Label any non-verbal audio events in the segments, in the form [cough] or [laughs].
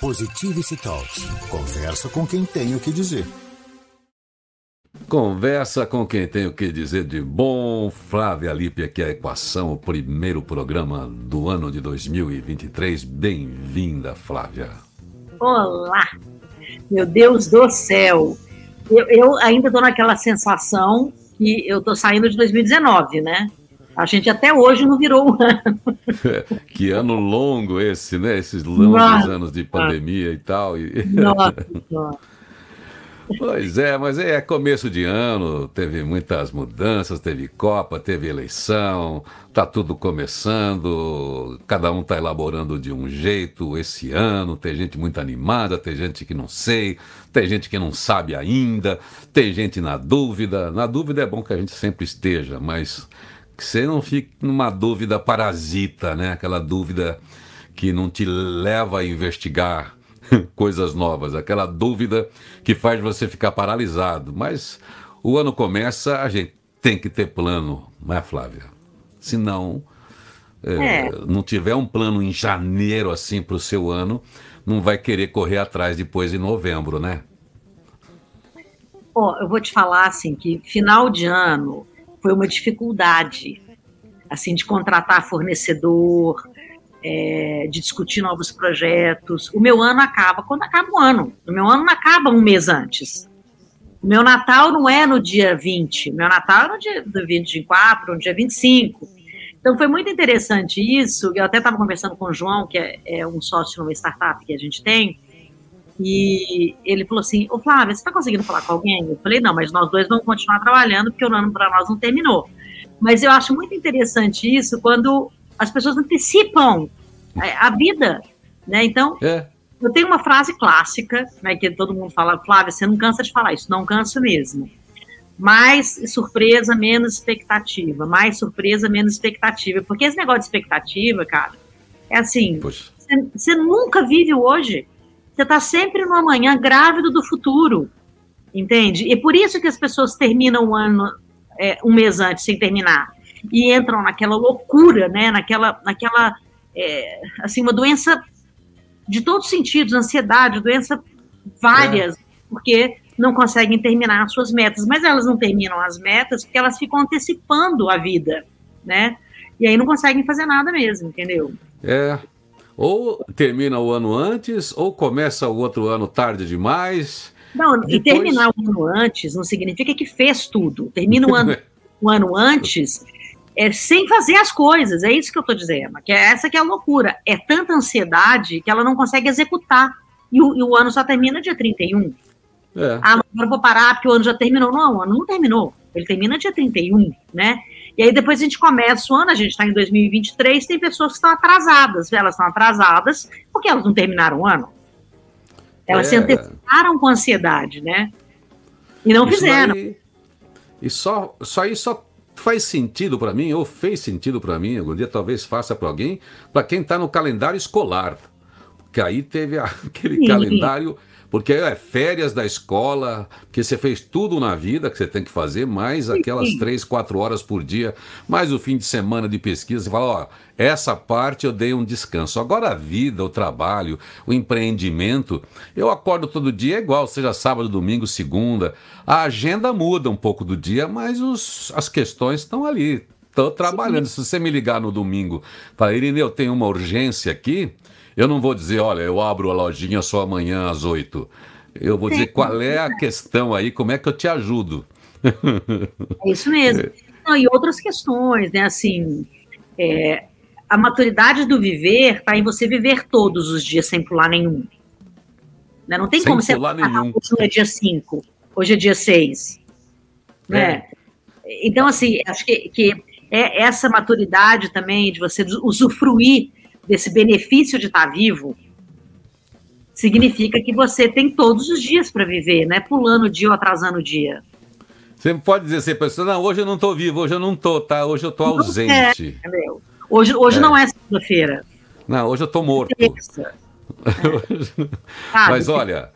Positivity Talks. Conversa com quem tem o que dizer. Conversa com quem tem o que dizer de bom. Flávia Lipe aqui é a Equação, o primeiro programa do ano de 2023. Bem-vinda, Flávia. Olá! Meu Deus do céu! Eu, eu ainda estou naquela sensação que eu estou saindo de 2019, né? A gente até hoje não virou um ano. [laughs] que ano longo esse, né? Esses longos nossa. anos de pandemia e tal. Nossa, nossa. [laughs] Pois é, mas é começo de ano, teve muitas mudanças, teve Copa, teve eleição, tá tudo começando, cada um tá elaborando de um jeito esse ano, tem gente muito animada, tem gente que não sei, tem gente que não sabe ainda, tem gente na dúvida. Na dúvida é bom que a gente sempre esteja, mas que você não fique numa dúvida parasita, né? Aquela dúvida que não te leva a investigar [laughs] coisas novas, aquela dúvida que faz você ficar paralisado. Mas o ano começa, a gente tem que ter plano, não é, Flávia? Se não, é, é. não tiver um plano em janeiro assim para o seu ano, não vai querer correr atrás depois em novembro, né? Bom, eu vou te falar assim que final de ano foi uma dificuldade, assim, de contratar fornecedor, é, de discutir novos projetos. O meu ano acaba quando acaba o ano. O meu ano não acaba um mês antes. O meu Natal não é no dia 20, meu Natal é no dia 24, no dia 25. Então foi muito interessante isso. Eu até estava conversando com o João, que é, é um sócio numa startup que a gente tem, e ele falou assim: Ô Flávia, você está conseguindo falar com alguém? Eu falei: Não, mas nós dois vamos continuar trabalhando, porque o ano para nós não terminou. Mas eu acho muito interessante isso quando as pessoas antecipam a vida. Né? Então, é. eu tenho uma frase clássica, né, que todo mundo fala: Flávia, você não cansa de falar isso. Não canso mesmo. Mais surpresa, menos expectativa. Mais surpresa, menos expectativa. Porque esse negócio de expectativa, cara, é assim: você nunca vive hoje. Você está sempre no amanhã grávido do futuro, entende? E por isso que as pessoas terminam o ano é, um mês antes, sem terminar, e entram naquela loucura, né? Naquela, naquela é, assim, uma doença de todos os sentidos, ansiedade, doença várias, é. porque não conseguem terminar as suas metas, mas elas não terminam as metas porque elas ficam antecipando a vida, né? E aí não conseguem fazer nada mesmo, entendeu? É, ou termina o ano antes, ou começa o outro ano tarde demais. Não, Depois... e terminar o ano antes não significa que fez tudo. Termina o ano, [laughs] o ano antes é, sem fazer as coisas, é isso que eu estou dizendo. Que é essa que é a loucura. É tanta ansiedade que ela não consegue executar. E o, e o ano só termina dia 31. É. Ah, agora vou parar porque o ano já terminou. Não, o ano não terminou. Ele termina dia 31, né? E aí depois a gente começa o ano, a gente está em 2023, tem pessoas que estão atrasadas. Elas estão atrasadas porque elas não terminaram o ano. Elas é. se anteciparam com ansiedade, né? E não isso fizeram. Daí, e só, só isso só faz sentido para mim, ou fez sentido para mim, algum dia talvez faça para alguém, para quem está no calendário escolar. Porque aí teve [laughs] aquele Sim. calendário porque é férias da escola, que você fez tudo na vida que você tem que fazer, mais aquelas três, quatro horas por dia, mais o fim de semana de pesquisa. Você fala, ó, essa parte eu dei um descanso. Agora a vida, o trabalho, o empreendimento, eu acordo todo dia é igual, seja sábado, domingo, segunda. A agenda muda um pouco do dia, mas os, as questões estão ali. Estou trabalhando. Se você me ligar no domingo, falar, Irineu, tem uma urgência aqui, eu não vou dizer, olha, eu abro a lojinha só amanhã às oito. Eu vou dizer qual é a questão aí, como é que eu te ajudo. [laughs] É isso mesmo. É. Não, e outras questões, né? Assim, é, a maturidade do viver está em você viver todos os dias sem pular nenhum. Né? Não tem sem como você pular nenhum. hoje é dia 5, hoje é dia 6. Né? É. Então, assim, acho que, que é essa maturidade também de você usufruir desse benefício de estar vivo, significa que você tem todos os dias para viver, não é pulando o dia ou atrasando o dia. Você pode dizer assim, pessoa, não, hoje eu não estou vivo, hoje eu não estou, tá? Hoje eu estou ausente. É, hoje hoje é. não é segunda-feira. Não, hoje eu estou morto. É. [laughs] Mas olha,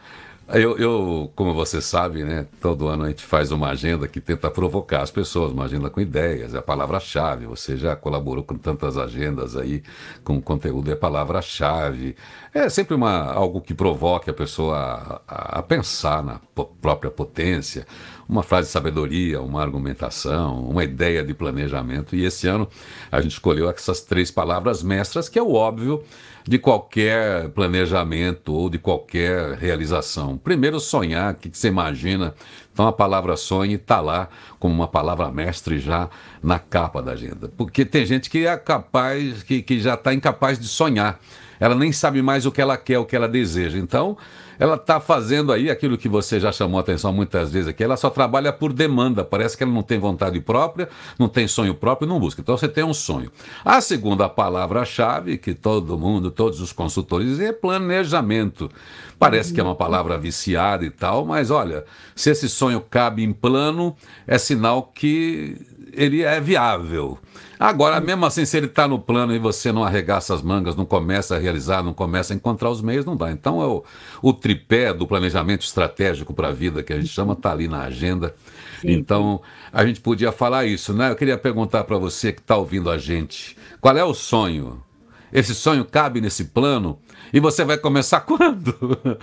Eu, eu, como você sabe, né, todo ano a gente faz uma agenda que tenta provocar as pessoas, uma agenda com ideias, é a palavra-chave. Você já colaborou com tantas agendas aí, com conteúdo é palavra-chave. É sempre uma, algo que provoque a pessoa a, a, pensar na própria potência, uma frase de sabedoria, uma argumentação, uma ideia de planejamento. E esse ano a gente escolheu essas três palavras mestras, que é o óbvio de qualquer planejamento ou de qualquer realização. Primeiro, sonhar, o que você imagina. Então, a palavra sonho está lá como uma palavra mestre já na capa da agenda. Porque tem gente que é capaz, que, que já está incapaz de sonhar. Ela nem sabe mais o que ela quer, o que ela deseja. Então, ela está fazendo aí aquilo que você já chamou a atenção muitas vezes aqui, ela só trabalha por demanda, parece que ela não tem vontade própria, não tem sonho próprio, não busca. Então você tem um sonho. A segunda palavra-chave, que todo mundo, todos os consultores dizem, é planejamento. Parece que é uma palavra viciada e tal, mas olha, se esse sonho cabe em plano, é sinal que ele é viável. Agora, mesmo assim, se ele está no plano e você não arregaça as mangas, não começa a realizar, não começa a encontrar os meios, não dá. Então, é o, o tripé do planejamento estratégico para a vida, que a gente chama, está ali na agenda. Sim. Então, a gente podia falar isso, né? Eu queria perguntar para você que está ouvindo a gente: qual é o sonho? Esse sonho cabe nesse plano? E você vai começar [laughs] quando?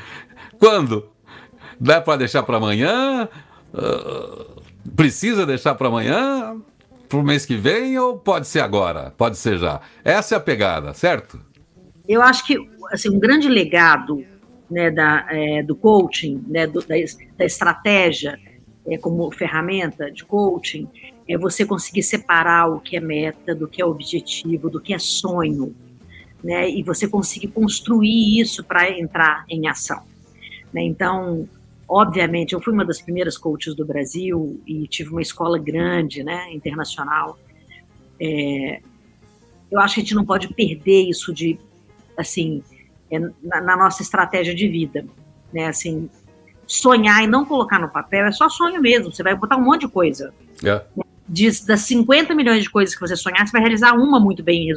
quando? Dá para deixar para amanhã? Uh, precisa deixar para amanhã? para o mês que vem ou pode ser agora? Pode ser já. Essa é a pegada, certo? Eu acho que assim, um grande legado né, da, é, do coaching, né, do, da, da, estratégia é, como ferramenta de coaching, é você conseguir separar o que é meta, do que é objetivo, do que é sonho, né, e você conseguir construir isso para entrar em ação. Né? Então, Obviamente, eu fui uma das primeiras coaches do Brasil e tive uma escola grande, né, internacional. É, eu acho que a gente não pode perder isso de, assim, é, na, na, nossa estratégia de vida, né, assim, sonhar e não colocar no papel é só sonho mesmo, você vai botar um monte de coisa. É. De, das 50 milhões de coisas que você sonhar, você vai realizar uma muito bem,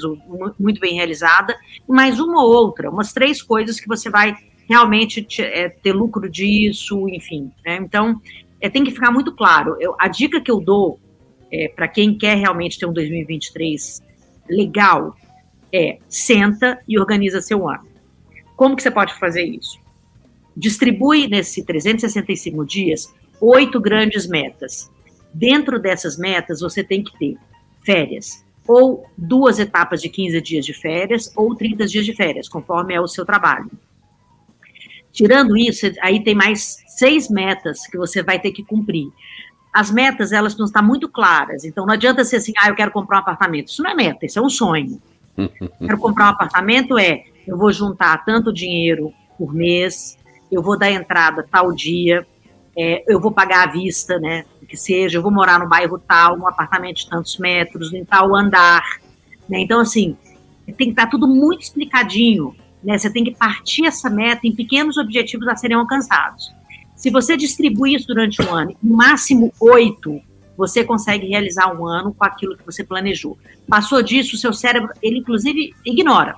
muito bem realizada, mais uma ou outra, umas três coisas que você vai realmente é, ter lucro disso, enfim. Né? Então, é, tem que ficar muito claro. Eu, a dica que eu dou é, para quem quer realmente ter um 2023 legal é senta e organiza seu ano. Como que você pode fazer isso? Distribui nesses 365 dias oito grandes metas. Dentro dessas metas, você tem que ter férias, ou duas etapas de 15 dias de férias, ou 30 dias de férias, conforme é o seu trabalho. Tirando isso, aí tem mais seis metas que você vai ter que cumprir. As metas, elas não estão muito claras. Então, não adianta ser assim, ah, eu quero comprar um apartamento. Isso não é meta, isso é um sonho. [laughs] quero comprar um apartamento é, eu vou juntar tanto dinheiro por mês, eu vou dar entrada tal dia, é, eu vou pagar à vista, né, que seja, eu vou morar no bairro tal, num apartamento de tantos metros, em tal andar, né, então, assim, tem que estar tudo muito explicadinho, né? Você tem que partir essa meta em pequenos objetivos a serem alcançados. Se você distribui isso durante um ano, no máximo oito, você consegue realizar um ano com aquilo que você planejou. Passou disso, o seu cérebro, ele inclusive ignora.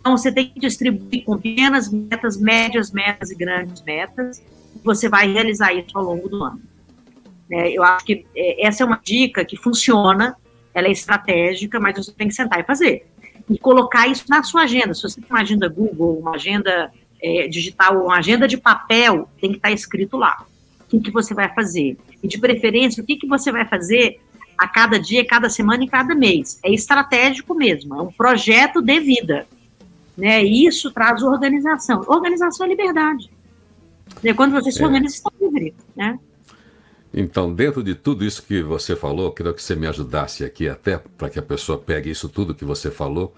Então, você tem que distribuir com pequenas metas, médias metas e grandes metas, e você vai realizar isso ao longo do ano. É, eu acho que é, essa é uma dica que funciona, ela é estratégica, mas você tem que sentar e fazer e colocar isso na sua agenda. Se você tem uma agenda Google, uma agenda é, digital, uma agenda de papel, tem que estar escrito lá. O que, que você vai fazer? E de preferência, o que, que você vai fazer a cada dia, cada semana e cada mês. É estratégico mesmo, é um projeto de vida. Né? E isso traz organização. Organização é liberdade. Quando você se é. organiza, você está livre. Né? Então, dentro de tudo isso que você falou, queria que você me ajudasse aqui até para que a pessoa pegue isso tudo que você falou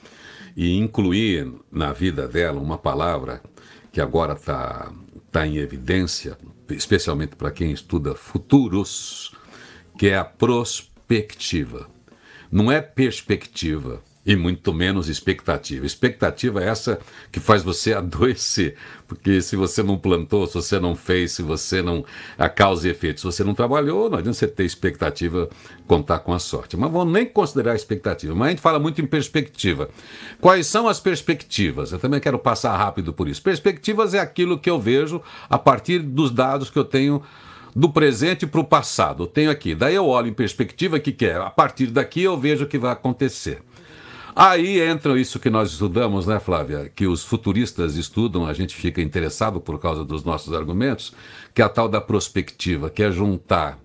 e incluir na vida dela uma palavra que agora está tá em evidência, especialmente para quem estuda futuros, que é a prospectiva. Não é perspectiva. E muito menos expectativa. Expectativa é essa que faz você [laughs] adoecer, porque se você não plantou, se você não fez, se você não. a causa e efeito, se você não trabalhou, não adianta você ter expectativa, contar com a sorte. Mas vamos nem considerar expectativa, mas a gente fala muito em perspectiva. Quais são as perspectivas? Eu também quero passar rápido por isso. Perspectivas é aquilo que eu vejo a partir dos dados que eu tenho do presente para o passado. Eu tenho aqui. Daí eu olho em perspectiva, que, que é? A partir daqui eu vejo o que vai acontecer. Aí entra isso que nós estudamos, né, Flávia? Que os futuristas estudam, a gente fica interessado por causa dos nossos argumentos, que é a tal da prospectiva, que é juntar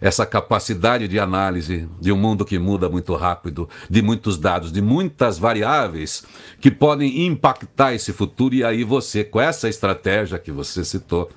essa capacidade de análise de um mundo que muda muito rápido, de muitos dados, de muitas variáveis que podem impactar esse futuro, e aí você, com essa estratégia que você citou,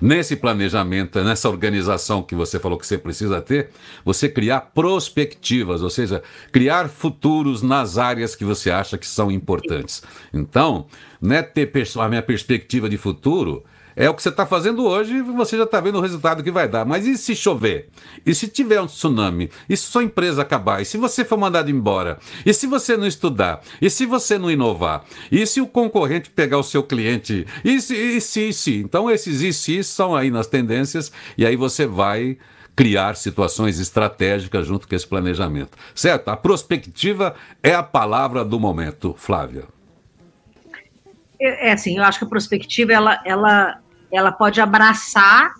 nesse planejamento, nessa organização que você falou que você precisa ter, você criar prospectivas, ou seja, criar futuros nas áreas que você acha que são importantes. Então, não é ter a minha perspectiva de futuro é o que você está fazendo hoje e você já está vendo o resultado que vai dar. Mas e se chover? E se tiver um tsunami? E se sua empresa acabar? E se você for mandado embora? E se você não estudar? E se você não inovar? E se o concorrente pegar o seu cliente? E se, e se, e se? Então esses e se são aí nas tendências e aí você vai criar situações estratégicas junto com esse planejamento. Certo? A prospectiva é a palavra do momento, Flávia. É, é assim, eu acho que a prospectiva ela, ela, ela pode abraçar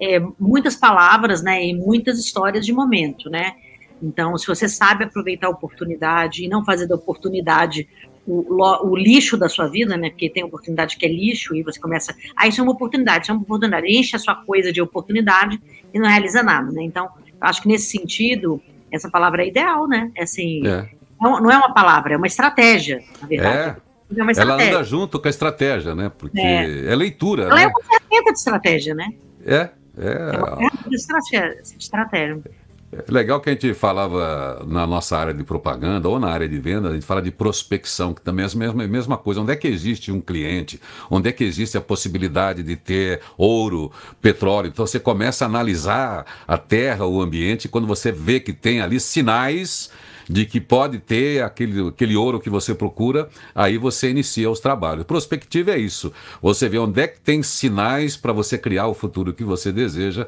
é, muitas palavras, né, e muitas histórias de momento, né? Então, se você sabe aproveitar a oportunidade e não fazer da oportunidade o, o, lixo da sua vida, né? Porque tem oportunidade que é lixo e você começa, ah, isso é uma oportunidade, isso é uma oportunidade, enche a sua coisa de oportunidade e não realiza nada, né? Então, eu acho que nesse sentido, essa palavra é ideal, né? É assim, é. Não, é uma palavra, é uma estratégia, na verdade. É. É ela anda junto com a estratégia, né? Porque é, é leitura. Ela né? é uma ferramenta de estratégia, né? É, é. É uma ferramenta de estratégia. De estratégia. É legal que a gente falava na nossa área de propaganda ou na área de venda, a gente fala de prospecção, que também é a mesma, mesma coisa. Onde é que existe um cliente? Onde é que existe a possibilidade de ter ouro, petróleo? Então você começa a analisar a terra, o ambiente, quando você vê que tem ali sinais de que pode ter aquele, aquele ouro que você procura, aí você inicia os trabalhos. Prospectiva é isso. Você vê onde é que tem sinais para você criar o futuro que você deseja.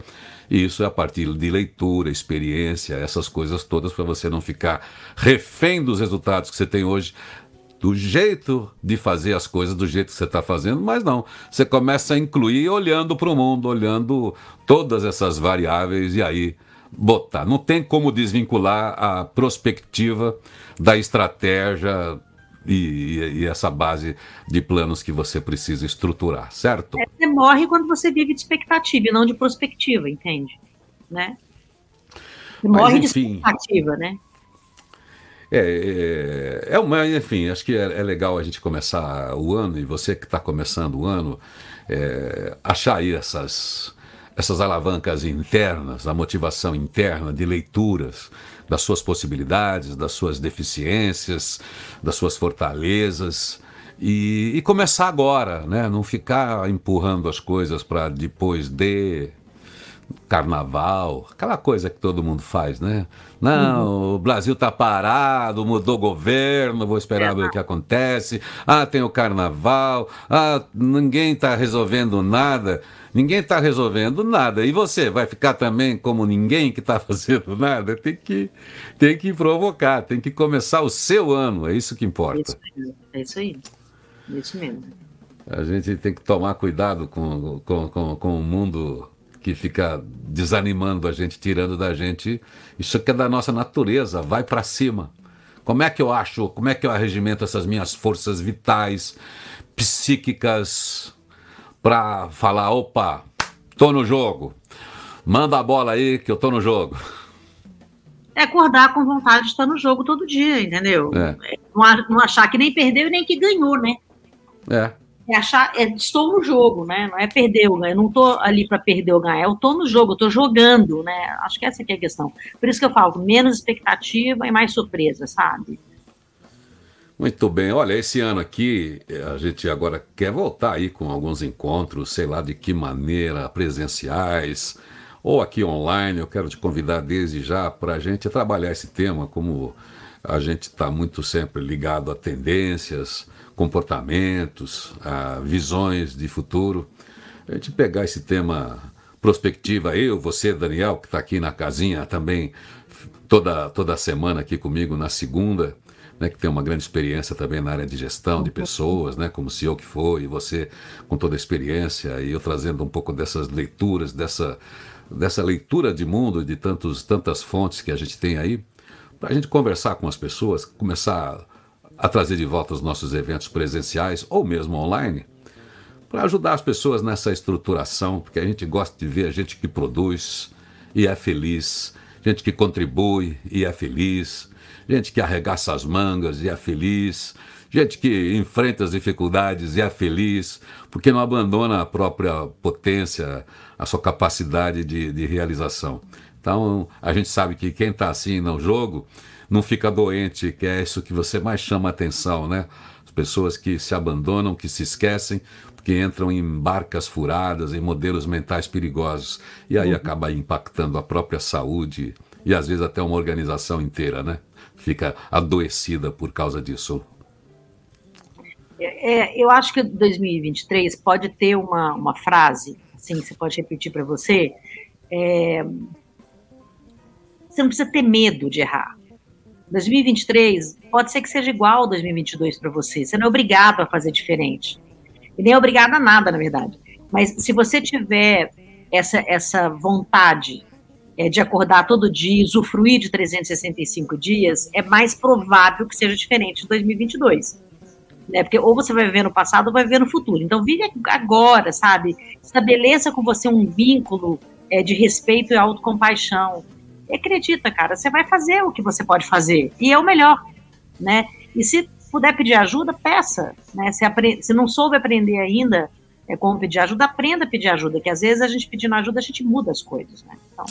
E isso é a partir de leitura, experiência, essas coisas todas, para você não ficar refém dos resultados que você tem hoje, do jeito de fazer as coisas, do jeito que você está fazendo, mas não. Você começa a incluir olhando para o mundo, olhando todas essas variáveis, e aí botar. Não tem como desvincular a prospectiva da estratégia e, e, essa base de planos que você precisa estruturar, certo? É, você morre quando você vive de expectativa e não de prospectiva, entende? Né? Você Mas, morre enfim, de expectativa, né? É, é, é uma, enfim, acho que é, é, legal a gente começar o ano, e você que está começando o ano, é, achar aí essas, essas alavancas internas, a motivação interna de leituras das suas possibilidades, das suas deficiências, das suas fortalezas. E, e começar agora, né? não ficar empurrando as coisas para depois de carnaval, aquela coisa que todo mundo faz, né? Não, uhum. o Brasil tá parado, mudou governo, vou esperar ver o que acontece. Ah, tem o carnaval. Ah, ninguém está resolvendo nada. Ninguém está resolvendo nada. E você vai ficar também como ninguém que está [laughs] fazendo nada? Tem que, tem que provocar, tem que começar o seu ano, é isso que importa. É isso aí, é isso mesmo. A gente tem que tomar cuidado com, com, com, com o mundo que fica desanimando a gente, tirando da gente. Isso que é da nossa natureza, vai para cima. Como é que eu acho, como é que eu arregimento essas minhas forças vitais, psíquicas, para falar: opa, tô no jogo, manda a bola aí que eu tô no jogo. É acordar com vontade de estar no jogo todo dia, entendeu? É. é não achar que nem perdeu e nem que ganhou, né? É. É achar, é, estou no jogo, né? Não é perder ou ganhar. Eu não estou ali para perder ou ganhar. Eu estou no jogo, eu estou jogando, né? Acho que essa é a questão. Por isso que eu falo, menos expectativa e mais surpresa, sabe? Muito bem. Olha, esse ano aqui, a gente agora quer voltar aí com alguns encontros, sei lá de que maneira, presenciais ou aqui online. Eu quero te convidar desde já para a gente trabalhar esse tema como a gente está muito sempre ligado a tendências, comportamentos, a visões de futuro. A gente pegar esse tema prospectiva, eu, você, Daniel, que está aqui na casinha também toda, toda semana aqui comigo na segunda, né, que tem uma grande experiência também na área de gestão de pessoas, né, como CEO que foi, e você com toda a experiência, e eu trazendo um pouco dessas leituras, dessa, dessa leitura de mundo, de tantos, tantas fontes que a gente tem aí, para a gente conversar com as pessoas, começar a trazer de volta os nossos eventos presenciais ou mesmo online, para ajudar as pessoas nessa estruturação, porque a gente gosta de ver a gente que produz e é feliz, gente que contribui e é feliz, gente que arregaça as mangas e é feliz, gente que enfrenta as dificuldades e é feliz, porque não abandona a própria potência, a sua capacidade de, de realização. Então, a gente sabe que quem está assim no jogo não fica doente, que é isso que você mais chama a atenção, né? As pessoas que se abandonam, que se esquecem, que entram em barcas furadas, em modelos mentais perigosos, e aí uhum. acaba impactando a própria saúde e às vezes até uma organização inteira, né? Fica adoecida por causa disso. É, é eu acho que 2023 pode ter uma, uma frase, assim, você pode repetir para você. É, você não precisa ter medo de errar. 2023 pode ser que seja igual ao 2022 para você. Você não é obrigado a fazer diferente. E nem é obrigado a nada, na verdade. Mas se você tiver essa, essa vontade é, de acordar todo dia, usufruir de 365 dias, é mais provável que seja diferente de 2022. Né? Porque ou você vai viver no passado ou vai viver no futuro. Então, vive agora, sabe? Estabeleça com você um vínculo é, de respeito e autocompaixão e acredita, cara, você vai fazer o que você pode fazer. E é o melhor, né? E se puder pedir ajuda, peça. Né? Se, aprende, se não soube aprender ainda é, como pedir ajuda, aprenda a pedir ajuda, que às vezes a gente pedindo ajuda, a gente muda as coisas. Né? Então,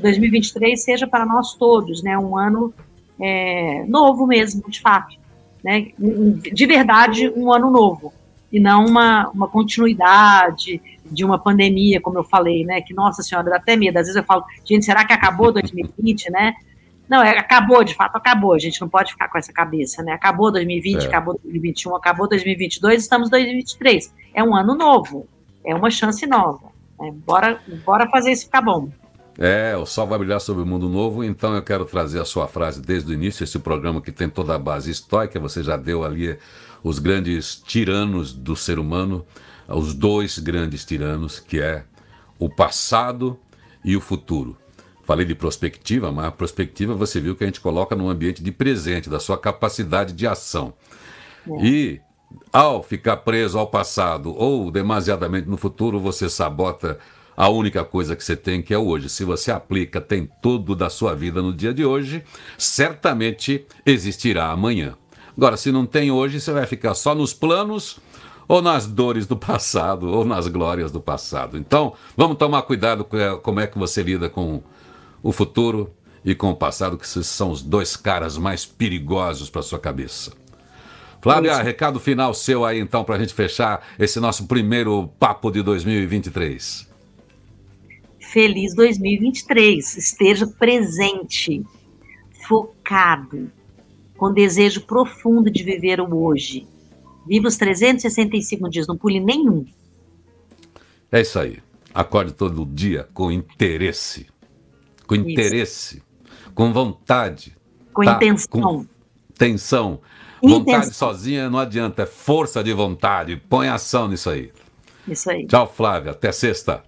2023 seja para nós todos né, um ano é, novo mesmo, de fato. Né? De verdade, um ano novo. E não uma, uma continuidade, de uma pandemia, como eu falei, né? Que, nossa senhora, dá até medo. Às vezes eu falo, gente, será que acabou 2020, né? Não, é, acabou, de fato, acabou. A gente não pode ficar com essa cabeça, né? Acabou 2020, é. acabou 2021, acabou 2022, estamos em 2023. É um ano novo, é uma chance nova. Né? Bora, bora fazer isso ficar bom. É, o sol vai brilhar sobre o mundo novo, então eu quero trazer a sua frase desde o início, esse programa que tem toda a base histórica, você já deu ali os grandes tiranos do ser humano, os dois grandes tiranos, que é o passado e o futuro. Falei de prospectiva, mas a prospectiva você viu que a gente coloca no ambiente de presente, da sua capacidade de ação. É. E ao ficar preso ao passado ou demasiadamente no futuro, você sabota a única coisa que você tem, que é hoje. Se você aplica, tem tudo da sua vida no dia de hoje, certamente existirá amanhã. Agora, se não tem hoje, você vai ficar só nos planos ou nas dores do passado, ou nas glórias do passado. Então, vamos tomar cuidado com é, como é que você lida com o futuro e com o passado, que são os dois caras mais perigosos para sua cabeça. Flávia, recado final seu aí então para a gente fechar esse nosso primeiro papo de 2023. Feliz 2023, esteja presente, focado, com desejo profundo de viver o hoje, Viva os 365 dias, não pule nenhum. É isso aí. Acorde todo dia com interesse. Com interesse. Isso. Com vontade. Com tá? intenção. Com tensão. Vontade sozinha não adianta, é força de vontade. Põe ação nisso aí. Isso aí. Tchau, Flávia. Até sexta.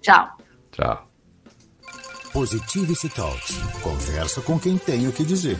Tchau. Tchau. Positivity Talks. Conversa com quem tem o que dizer.